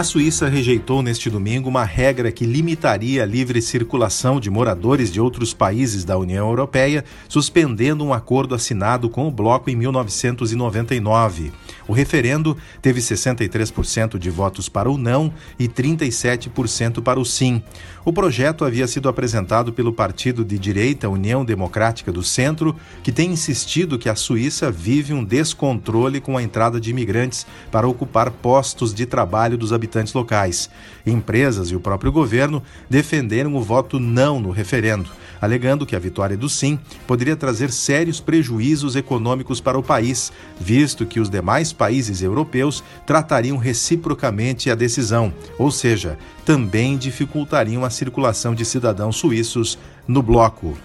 A Suíça rejeitou neste domingo uma regra que limitaria a livre circulação de moradores de outros países da União Europeia, suspendendo um acordo assinado com o bloco em 1999. O referendo teve 63% de votos para o não e 37% para o sim. O projeto havia sido apresentado pelo partido de direita União Democrática do Centro, que tem insistido que a Suíça vive um descontrole com a entrada de imigrantes para ocupar postos de trabalho dos habitantes locais. Empresas e o próprio governo defenderam o voto não no referendo, alegando que a vitória do sim poderia trazer sérios prejuízos econômicos para o país, visto que os demais países europeus tratariam reciprocamente a decisão, ou seja, também dificultariam a circulação de cidadãos suíços no bloco.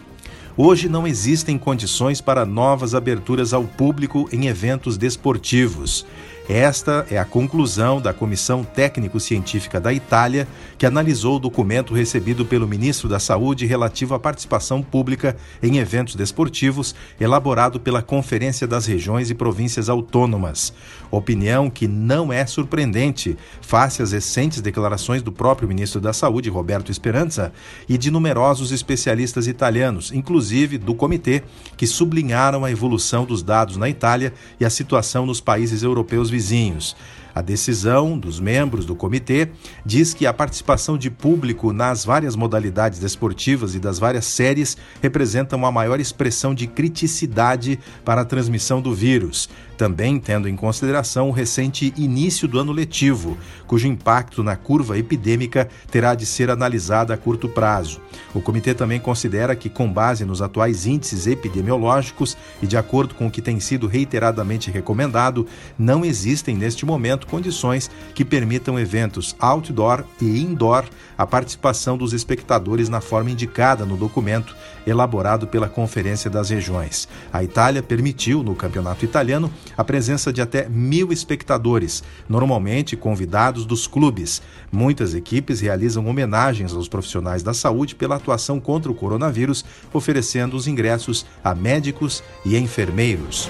Hoje não existem condições para novas aberturas ao público em eventos desportivos. Esta é a conclusão da Comissão Técnico-Científica da Itália, que analisou o documento recebido pelo ministro da Saúde relativo à participação pública em eventos desportivos, elaborado pela Conferência das Regiões e Províncias Autônomas. Opinião que não é surpreendente, face às recentes declarações do próprio ministro da Saúde, Roberto Speranza, e de numerosos especialistas italianos, inclusive do comitê, que sublinharam a evolução dos dados na Itália e a situação nos países europeus vizinhos. A decisão dos membros do comitê diz que a participação de público nas várias modalidades desportivas e das várias séries representa uma maior expressão de criticidade para a transmissão do vírus, também tendo em consideração o recente início do ano letivo, cujo impacto na curva epidêmica terá de ser analisado a curto prazo. O comitê também considera que, com base nos atuais índices epidemiológicos e de acordo com o que tem sido reiteradamente recomendado, não existem neste momento condições que permitam eventos outdoor e indoor a participação dos espectadores na forma indicada no documento elaborado pela Conferência das Regiões. A Itália permitiu, no campeonato italiano, a presença de até mil espectadores, normalmente convidados dos clubes. Muitas equipes realizam homenagens aos profissionais da saúde pela atuação contra o coronavírus, oferecendo os ingressos a médicos e enfermeiros.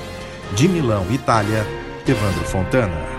De Milão, Itália, Evandro Fontana.